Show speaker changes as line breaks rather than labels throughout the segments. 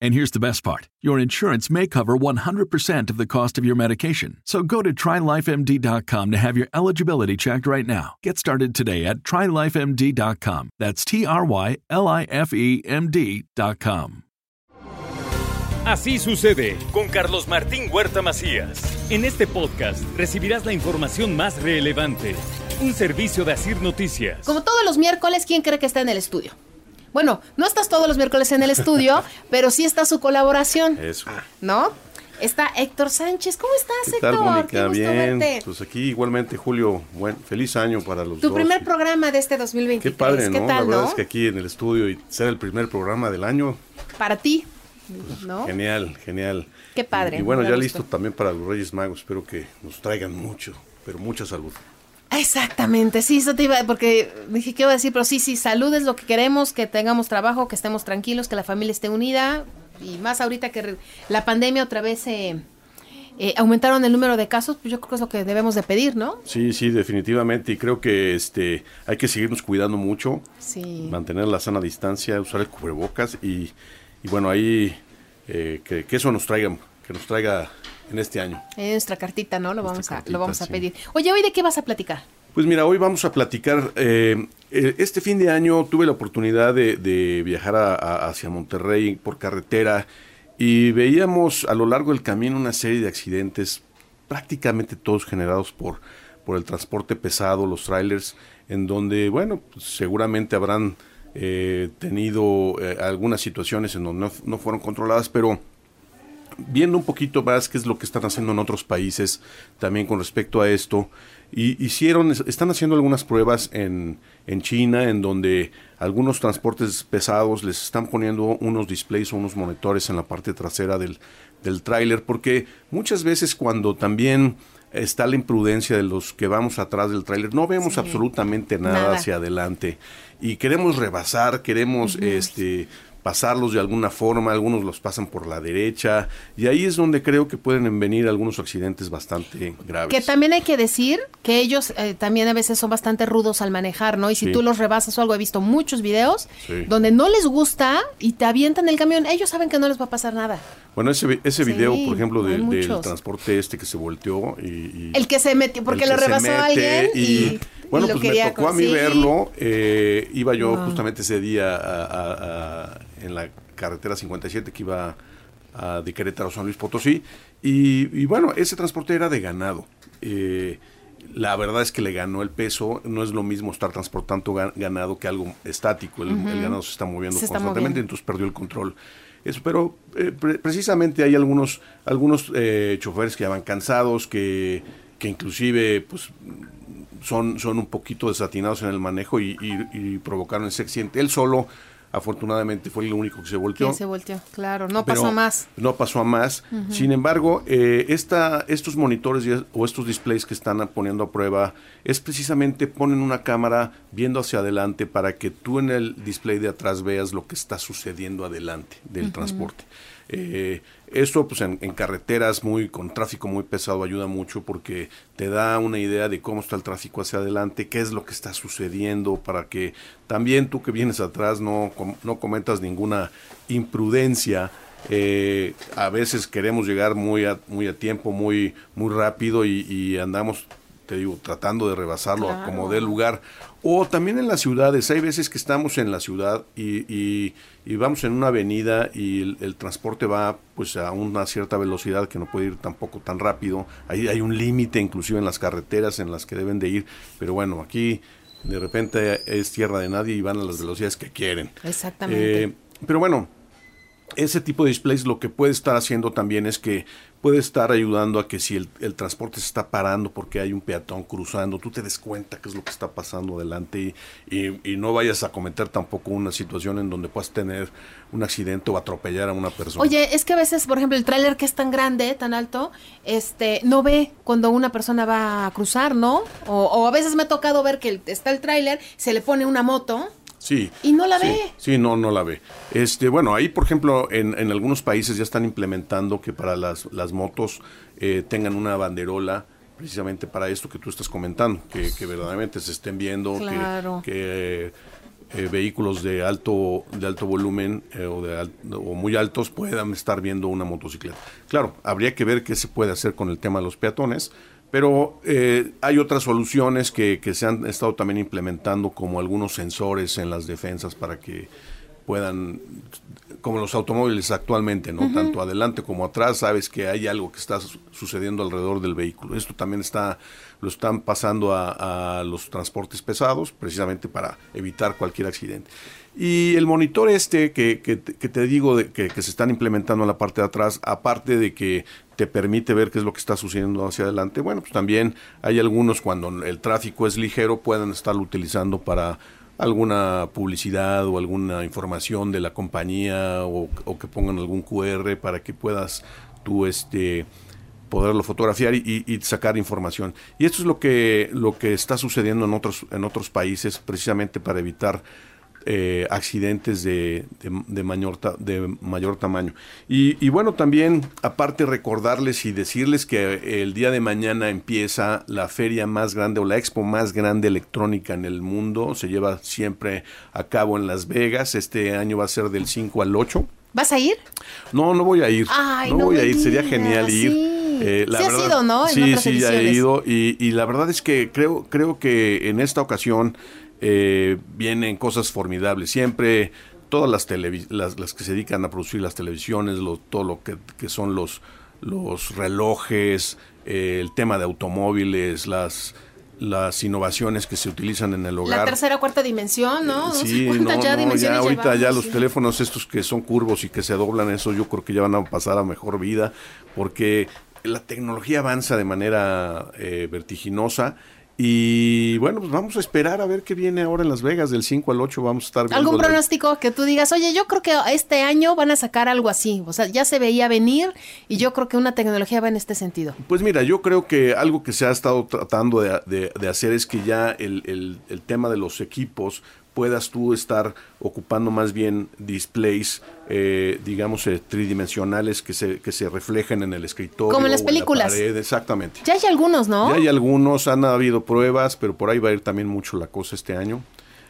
And here's the best part your insurance may cover 100% of the cost of your medication. So go to trylifemd.com to have your eligibility checked right now. Get started today at trylifemd.com. That's T R Y L I F E M D.com.
Así sucede con Carlos Martín Huerta Macías. En este podcast recibirás la información más relevante. Un servicio de Asir Noticias.
Como todos los miércoles, ¿quién cree que está en el estudio? Bueno, no estás todos los miércoles en el estudio, pero sí está su colaboración.
Eso.
¿No? Está Héctor Sánchez. ¿Cómo estás,
¿Qué tal,
Héctor?
Mónica?
Qué
Bien.
verte.
Pues aquí igualmente, Julio, buen, feliz año para los
Tu
dos.
primer programa de este 2023.
Qué padre, ¿no?
¿Qué
La
tal,
verdad
no?
es que aquí en el estudio y ser el primer programa del año,
Para ti, ¿no?
genial, genial.
Qué padre,
Y, y bueno, ya listo también para los Reyes Magos. Espero que nos traigan mucho, pero mucha salud.
Exactamente, sí, eso te iba, porque dije que iba a decir, pero sí, sí, salud es lo que queremos, que tengamos trabajo, que estemos tranquilos, que la familia esté unida, y más ahorita que la pandemia otra vez eh, eh, aumentaron el número de casos, pues yo creo que es lo que debemos de pedir, ¿no?
Sí, sí, definitivamente. Y creo que este hay que seguirnos cuidando mucho,
Sí.
mantener la sana distancia, usar el cubrebocas y, y bueno, ahí eh, que, que eso nos traiga, que nos traiga en este año.
En nuestra cartita, ¿no? Lo
Nuestra
vamos a, lo vamos a
sí.
pedir. Oye, ¿hoy de qué vas a platicar?
Pues mira, hoy vamos a platicar. eh, eh, este fin de año tuve la oportunidad de, de viajar a- a- hacia Monterrey por carretera y veíamos a lo largo del camino una serie de accidentes, prácticamente todos generados por, por el transporte pesado, los trailers, en donde, bueno, pues, seguramente habrán eh, tenido eh, algunas situaciones en donde no, no fueron controladas, pero viendo un poquito más qué es lo que están haciendo en otros países también con respecto a esto. Y hicieron, están haciendo algunas pruebas en, en China, en donde algunos transportes pesados les están poniendo unos displays o unos monitores en la parte trasera del, del tráiler, porque muchas veces cuando también está la imprudencia de los que vamos atrás del tráiler, no vemos
Sí.
absolutamente nada,
Nada.
hacia adelante y queremos rebasar, queremos este pasarlos de alguna forma, algunos los pasan por la derecha y ahí es donde creo que pueden venir algunos accidentes bastante graves.
Que también hay que decir que ellos eh, también a veces son bastante rudos al manejar, ¿no? Y si
Sí.
tú los rebasas o algo, he visto muchos videos
Sí.
donde no les gusta y te avientan el camión, ellos saben que no les va a pasar nada.
Bueno, ese, ese
Sí,
video, por ejemplo, del- transporte este que se volteó y... y-
El que se metió, porque lo rebasó a alguien y, y lo
pues me tocó a mí verlo. eh, iba yo
Wow.
justamente ese día a- a- a- en la carretera 57 que iba a, de Querétaro a San Luis Potosí. Y, y bueno, ese transporte era de ganado. Eh, la verdad es que le ganó el peso. No es lo mismo estar transportando ga- ganado que algo estático. El, el ganado se está moviendo
Se está
constantemente,
moviendo.
entonces perdió el control. Eso, pero eh, pre- precisamente hay algunos, algunos eh, choferes que ya van cansados, que, que inclusive pues son, son un poquito desatinados en el manejo y, y- y provocaron ese accidente. Él solo, afortunadamente, fue el único que se volteó.
Se volteó, claro, no pasó más.
No pasó a más. Sin embargo, eh, esta, estos monitores y es- o estos displays que están poniendo a prueba es precisamente ponen una cámara viendo hacia adelante para que tú en el display de atrás veas lo que está sucediendo adelante del transporte. Eh, esto pues en, carreteras muy con tráfico muy pesado ayuda mucho porque te da una idea de cómo está el tráfico hacia adelante, qué es lo que está sucediendo para que también tú que vienes atrás no, no cometas ninguna imprudencia. Eh, a veces queremos llegar muy a, muy a tiempo, muy, muy rápido y andamos, te digo, tratando de rebasarlo a como dé lugar. O también en las ciudades, hay veces que estamos en la ciudad y, y- y vamos en una avenida y el, el transporte va pues a una cierta velocidad que no puede ir tampoco tan rápido. Ahí hay un límite inclusive en las carreteras en las que deben de ir, pero bueno, aquí de repente es tierra de nadie y van a las velocidades que quieren.
Exactamente.
Eh, pero bueno, ese tipo de displays lo que puede estar haciendo también es que puede estar ayudando a que si el, transporte se está parando porque hay un peatón cruzando, tú te des cuenta qué es lo que está pasando adelante y, no vayas a cometer tampoco una situación en donde puedas tener un accidente o atropellar a una persona.
Oye, es que a veces, por ejemplo, el tráiler que es tan grande, tan alto, este, no ve cuando una persona va a cruzar, ¿no? O, o a veces me ha tocado ver que está el tráiler, se le pone una moto
Sí.
Y no la ve.
Sí, no, no la ve. Este, bueno, ahí, por ejemplo, en, en algunos países ya están implementando que para las, las motos eh, tengan una banderola precisamente para esto que tú estás comentando, que, que verdaderamente se estén viendo que, eh, vehículos de alto de alto volumen eh, o, de o muy altos puedan estar viendo una motocicleta. Claro, habría que ver qué se puede hacer con el tema de los peatones, pero eh, hay otras soluciones que, que, se han estado también implementando, como algunos sensores en las defensas para que puedan, como los automóviles actualmente, ¿no? Tanto adelante como atrás, sabes que hay algo que está sucediendo alrededor del vehículo. Esto también está, lo están pasando a, a los transportes pesados, precisamente para evitar cualquier accidente. Y el monitor este que, que, te digo de, que, que, se están implementando en la parte de atrás, aparte de que te permite ver qué es lo que está sucediendo hacia adelante, bueno, pues también hay algunos cuando el tráfico es ligero pueden estarlo utilizando para alguna publicidad o alguna información de la compañía o, o que pongan algún QR para que puedas tú este poderlo fotografiar y, y, sacar información. Y esto es lo que, lo que está sucediendo en otros, en otros países precisamente para evitar eh, accidentes de, de, mayor de mayor tamaño. Y, bueno, también aparte recordarles y decirles que el día de mañana empieza la feria más grande o la expo más grande electrónica en el mundo. Se lleva siempre a cabo en Las Vegas. Este año va a ser del 5 al 8.
¿Vas a ir?
No, no voy a ir. no, voy a ir, sería genial ir.
Eh, ¿no?
sí, sí, ya he ido. Y, y, la verdad es que creo, creo que en esta ocasión eh, vienen cosas formidables. Siempre todas las, las, las, que se dedican a producir las televisiones, todo lo que, son los, los relojes, eh, el tema de automóviles, las las innovaciones que se utilizan en el hogar.
La tercera o cuarta dimensión, ¿no?
Sí, no, ya ahorita ya los teléfonos estos que son curvos y que se doblan, eso yo creo que ya van a pasar a mejor vida, porque la tecnología avanza de manera eh, vertiginosa y bueno, pues vamos a esperar a ver qué viene ahora en Las Vegas, del 5 al 8 vamos a estar viendo.
¿Algún pronóstico que tú digas, oye, yo creo que este año van a sacar algo así? O sea, ya se veía venir y yo creo que una tecnología va en este sentido.
Pues mira, yo creo que algo que se ha estado tratando de, hacer es que ya el, el tema de los equipos puedas tú estar ocupando más bien displays, eh, digamos, eh, tridimensionales que se, que se reflejen en el escritorio.
Como en las películas.
exactamente.
Ya hay algunos, ¿no?
Ya hay algunos, han habido pruebas, pero por ahí va a ir también mucho la cosa este año.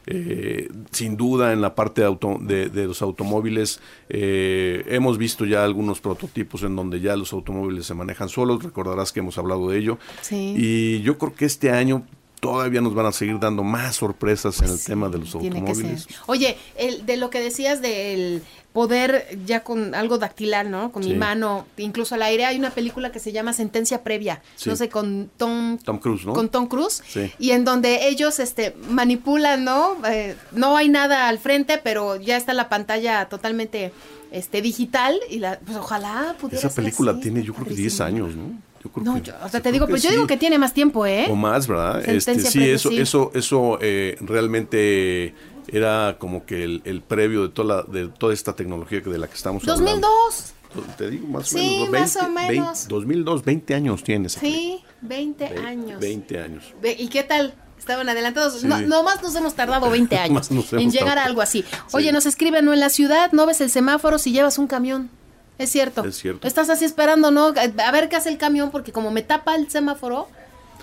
Eh, sin duda en la parte de, auto, de, los automóviles hemos visto ya algunos prototipos en donde ya los automóviles se manejan solos, recordarás que hemos hablado de ello.
Sí.
Y yo creo que este año todavía nos van a seguir dando más sorpresas en el tema de los automóviles.
Oye, el, de lo que decías del poder ya con algo dactilar, ¿no? Con mi mano, incluso al aire, hay una película que se llama Sentencia Previa, no sé, con Tom,
Tom Cruise, ¿no?
Con Tom Cruise, y en donde ellos este, manipulan, ¿no? Eh, no hay nada al frente, pero ya está la pantalla totalmente este digital y la, pues ojalá pudiera
Esa película tiene yo creo que 10 años, ¿no?
No, yo, o sea, te digo, pero yo digo que tiene más tiempo, ¿eh?
O más, ¿verdad? Este, sí, eso, eso, eso eh, realmente era como que el, previo de toda, la, de toda esta tecnología de la que estamos
hablando. 2002.
Te digo más
o menos. más o menos.
2002, 20 años tienes.
Sí, 20 años.
20 años.
¿Y qué tal? Estaban adelantados. No, nomás nos hemos tardado 20 años en llegar a algo así. Oye, nos escriben, no en la ciudad, no ves el semáforo si llevas un camión. Es cierto.
Es cierto.
Estás así esperando, ¿no? A ver qué hace el camión, porque como me tapa el semáforo,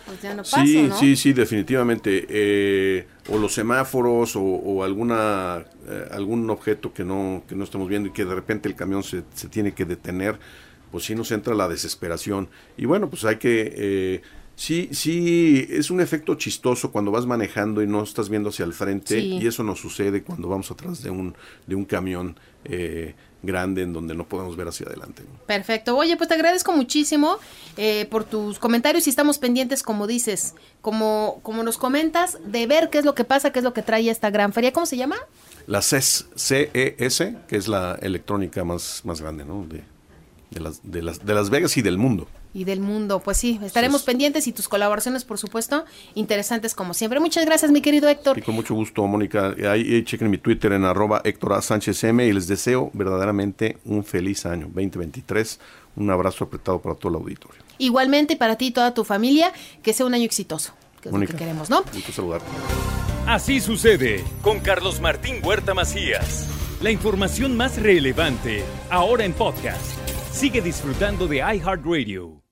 pues ya no paso,
Sí,
¿no?
sí, sí, definitivamente. Eh, o los semáforos o, alguna eh, algún objeto que no, que no estamos viendo y que de repente el camión se, se tiene que detener, pues sí nos entra la desesperación. Y bueno, pues hay que... Eh, Sí, sí, es un efecto chistoso cuando vas manejando y no estás viendo hacia el frente y eso nos sucede cuando vamos atrás de un, de un camión. Eh, grande en donde no podemos ver hacia adelante.
Perfecto. Oye, pues te agradezco muchísimo eh, por tus comentarios y estamos pendientes, como dices, como, como nos comentas, de ver qué es lo que pasa, qué es lo que trae esta gran feria. ¿Cómo se llama?
La CES, CES, que es la electrónica más, más grande, ¿no? De, de las, de, las, de Las Vegas y del mundo.
Y del mundo, pues sí, estaremos pendientes y tus colaboraciones, por supuesto, interesantes como siempre. Muchas gracias, mi querido Héctor.
Y con mucho gusto, Mónica. Ahí chequen mi Twitter en arroba Héctor A. Sánchez M y les deseo verdaderamente un feliz año 2023. Un abrazo apretado para todo el auditorio.
Igualmente para ti y toda tu familia, que sea un año exitoso, que es lo que queremos, ¿no?
Gusto saludar.
Así sucede con Carlos Martín Huerta Macías. La información más relevante, ahora en podcast. Sigue disfrutando de iHeartRadio.